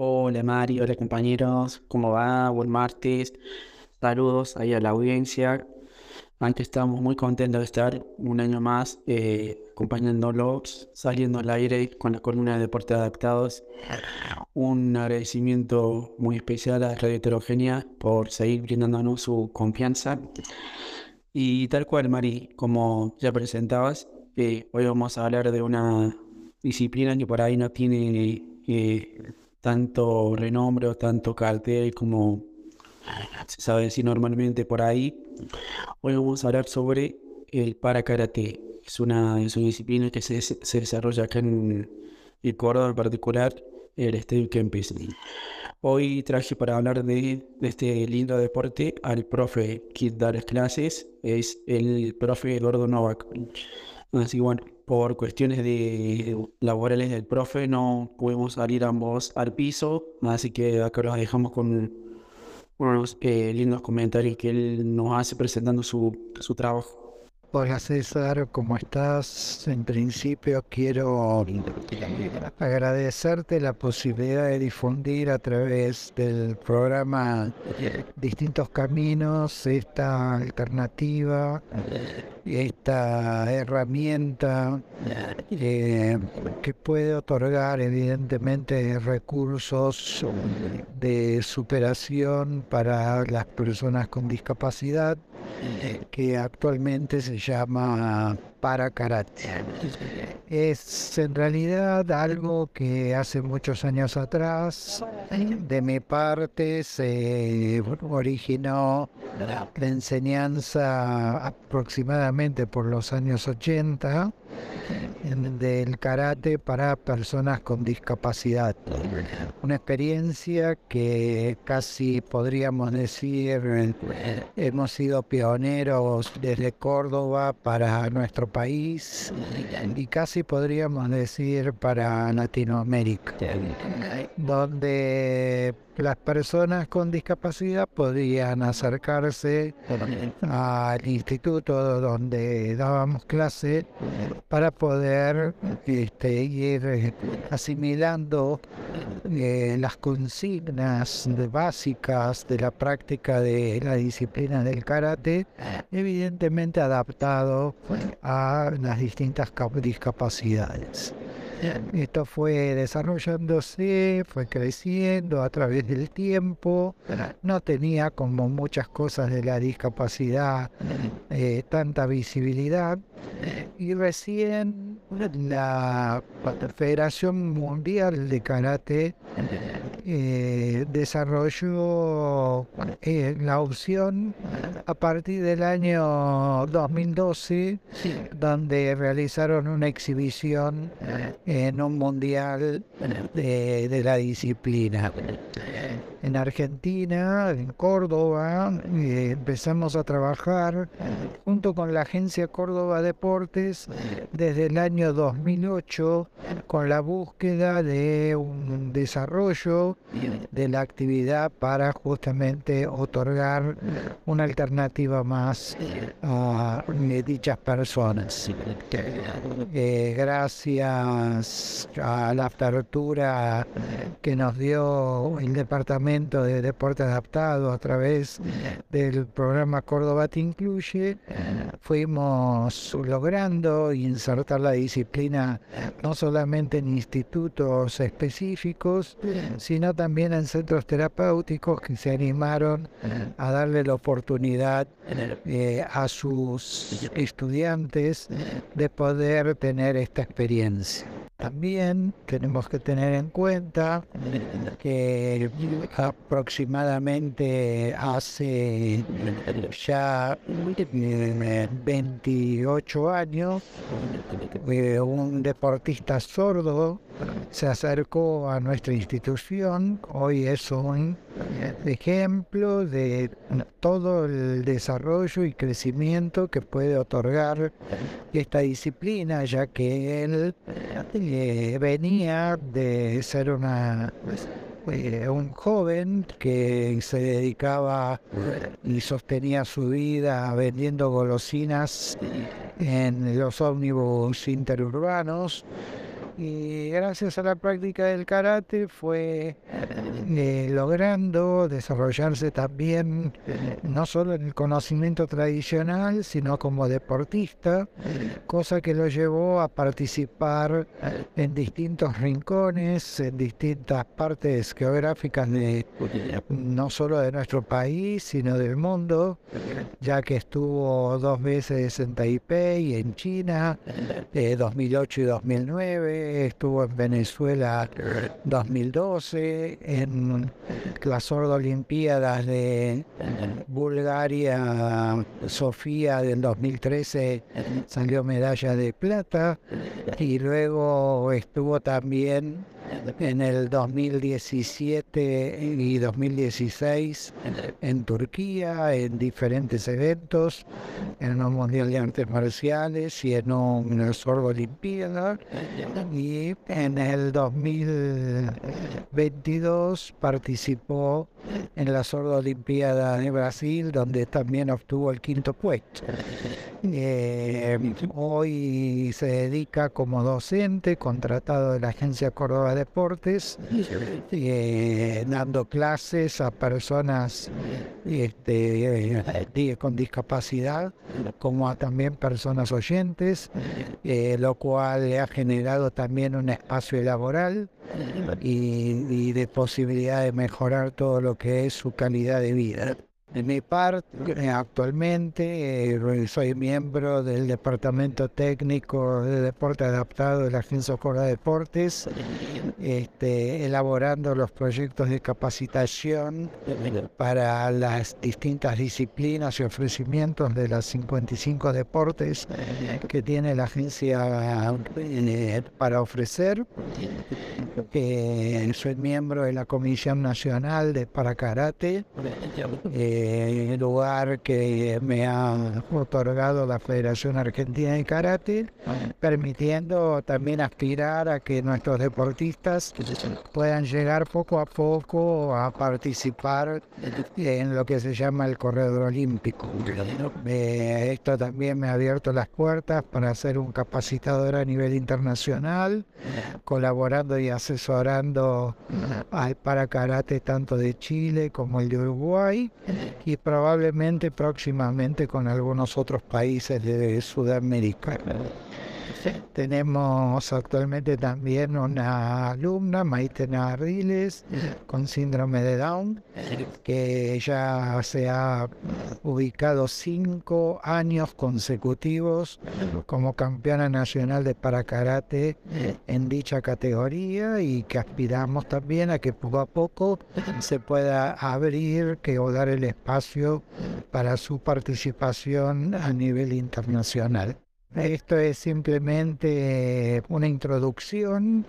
Hola Mari, hola compañeros, ¿cómo va? Buen martes. Saludos ahí a la audiencia. Antes estamos muy contentos de estar un año más eh, acompañándolos, saliendo al aire con la columna de Deportes Adaptados. Un agradecimiento muy especial a Radio Heterogénea por seguir brindándonos su confianza. Y tal cual, Mari, como ya presentabas, eh, hoy vamos a hablar de una disciplina que por ahí no tiene eh, tanto renombre o tanto cartel como se sabe decir normalmente por ahí. Hoy vamos a hablar sobre el para karate. Es una, es una disciplina que se, se desarrolla acá en el Córdoba en particular, el Estadio Kempis. Hoy traje para hablar de, de, este lindo deporte al profe que da las clases, es el profe Eduardo Novak. Así bueno, por cuestiones de laborales del profe no pudimos salir ambos al piso, así que acá los dejamos con unos eh, lindos comentarios que él nos hace presentando su, su trabajo. Hola César, ¿cómo estás? En principio quiero agradecerte la posibilidad de difundir a través del programa Distintos Caminos esta alternativa, esta herramienta eh, que puede otorgar evidentemente recursos de superación para las personas con discapacidad que actualmente se llama para karate. Es en realidad algo que hace muchos años atrás, de mi parte, se originó la enseñanza aproximadamente por los años 80 del karate para personas con discapacidad. Una experiencia que casi podríamos decir hemos sido pioneros desde Córdoba para nuestro país y casi podríamos decir para Latinoamérica, donde las personas con discapacidad podían acercarse al instituto donde dábamos clase para poder este, ir asimilando eh, las consignas básicas de la práctica de la disciplina del karate, evidentemente adaptado a las distintas discapacidades. Esto fue desarrollándose, fue creciendo a través del tiempo. No tenía como muchas cosas de la discapacidad eh, tanta visibilidad. Y recién la Federación Mundial de Karate eh, desarrolló eh, la opción a partir del año 2012, donde realizaron una exhibición en un mundial de, de la disciplina en Argentina, en Córdoba, eh, empezamos a trabajar junto con la agencia Córdoba Deportes desde el año 2008 con la búsqueda de un desarrollo de la actividad para justamente otorgar una alternativa más a dichas personas. Eh, gracias a la apertura que nos dio el departamento de deporte adaptado a través del programa Córdoba Te Incluye, fuimos logrando insertar la disciplina no solamente en institutos específicos, sino también en centros terapéuticos que se animaron a darle la oportunidad eh, a sus estudiantes de poder tener esta experiencia. También tenemos que tener en cuenta que aproximadamente hace ya 28 años eh, un deportista sordo se acercó a nuestra institución. Hoy es un ejemplo de todo el desarrollo y crecimiento que puede otorgar esta disciplina, ya que él eh, venía de ser una eh, un joven que se dedicaba y sostenía su vida vendiendo golosinas en los ómnibus interurbanos Y gracias a la práctica del karate fue eh, logrando desarrollarse también no solo en el conocimiento tradicional, sino como deportista, cosa que lo llevó a participar en distintos rincones, en distintas partes geográficas de no solo de nuestro país, sino del mundo, ya que estuvo dos veces en Taipei, en China, 2008 eh, y 2009, estuvo en Venezuela 2012, en las Olimpiadas de Bulgaria, Sofía del 2013 salió medalla de plata y luego estuvo también en el 2017 y 2016 en Turquía, en diferentes eventos, en un Mundial de Artes Marciales y en un Sorbo Olimpiada. Y en el 2022 participó en la Sordo Olimpiada de Brasil, donde también obtuvo el quinto puesto. Eh, hoy se dedica como docente, contratado de la Agencia Córdoba Deportes, eh, dando clases a personas este, eh, con discapacidad, como a también personas oyentes, lo cual le ha generado también un espacio laboral y, de posibilidad de mejorar todo lo que es su calidad de vida. De mi parte, eh, actualmente eh, soy miembro del Departamento Técnico de Deporte Adaptado de la Agencia Córdoba Deportes, este, elaborando los proyectos de capacitación para las distintas disciplinas y ofrecimientos de las 55 deportes que tiene la agencia eh, para ofrecer. soy miembro de la Comisión Nacional de Para Karate eh, lugar que me ha otorgado la Federación Argentina de Karate, permitiendo también aspirar a que nuestros deportistas puedan llegar poco a poco a participar en lo que se llama el corredor olímpico. esto también me ha abierto las puertas para ser un capacitador a nivel internacional, colaborando y asesorando al para karate tanto de Chile como el de Uruguay y probablemente próximamente con algunos otros países de Sudamérica. Tenemos actualmente también una alumna, Maite Narriles, con síndrome de Down, que ya se ha ubicado cinco años consecutivos como campeona nacional de paracarate en dicha categoría y que aspiramos también a que poco a poco se pueda abrir que o dar el espacio para su participación a nivel internacional. Esto es simplemente una introducción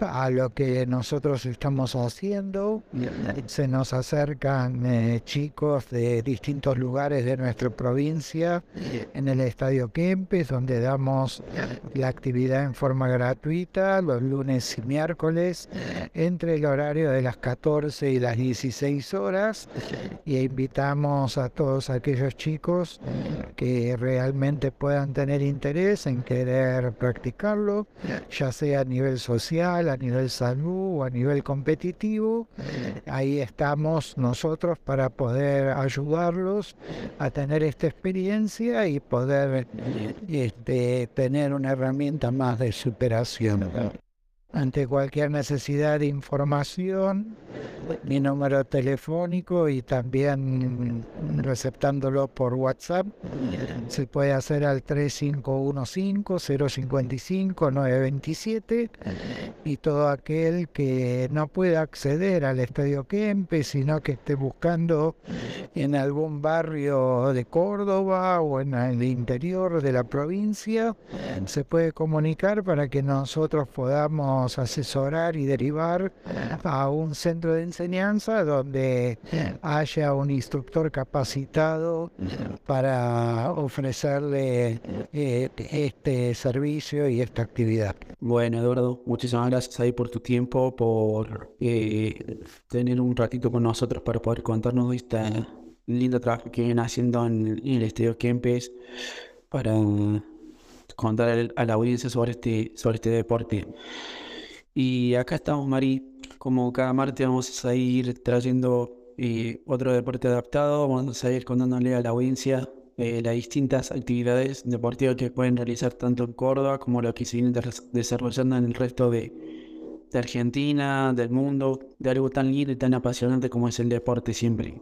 a lo que nosotros estamos haciendo. Se nos acercan eh, chicos de distintos lugares de nuestra provincia en el Estadio Kempes, donde damos la actividad en forma gratuita los lunes y miércoles entre el horario de las 14 y las 16 horas. Y invitamos a todos aquellos chicos que realmente puedan tener interés en querer practicarlo, ya sea a nivel social, a nivel salud o a nivel competitivo. Ahí estamos nosotros para poder ayudarlos a tener esta experiencia y poder este, tener una herramienta más de superación. Ante cualquier necesidad de información, mi número telefónico y también receptándolo por WhatsApp. Se puede hacer al 3515-055-927 y todo aquel que no pueda acceder al Estadio Kempe, sino que esté buscando en algún barrio de Córdoba o en el interior de la provincia, se puede comunicar para que nosotros podamos asesorar y derivar a un centro de enseñanza donde haya un instructor capacitado para ofrecerle eh, este servicio y esta actividad. Bueno, Eduardo, muchísimas gracias ahí por tu tiempo, por eh, tener un ratito con nosotros para poder contarnos esta linda trabajo que vienen haciendo en, el Estadio Kempes para contar a la audiencia sobre este, sobre este deporte. Y acá estamos, Mari, como cada martes vamos a ir trayendo eh, otro deporte adaptado, vamos a ir contándole a la audiencia eh, las distintas actividades deportivas que pueden realizar tanto en Córdoba como lo que se viene desarrollando en el resto de, de Argentina, del mundo, de algo tan lindo y tan apasionante como es el deporte siempre.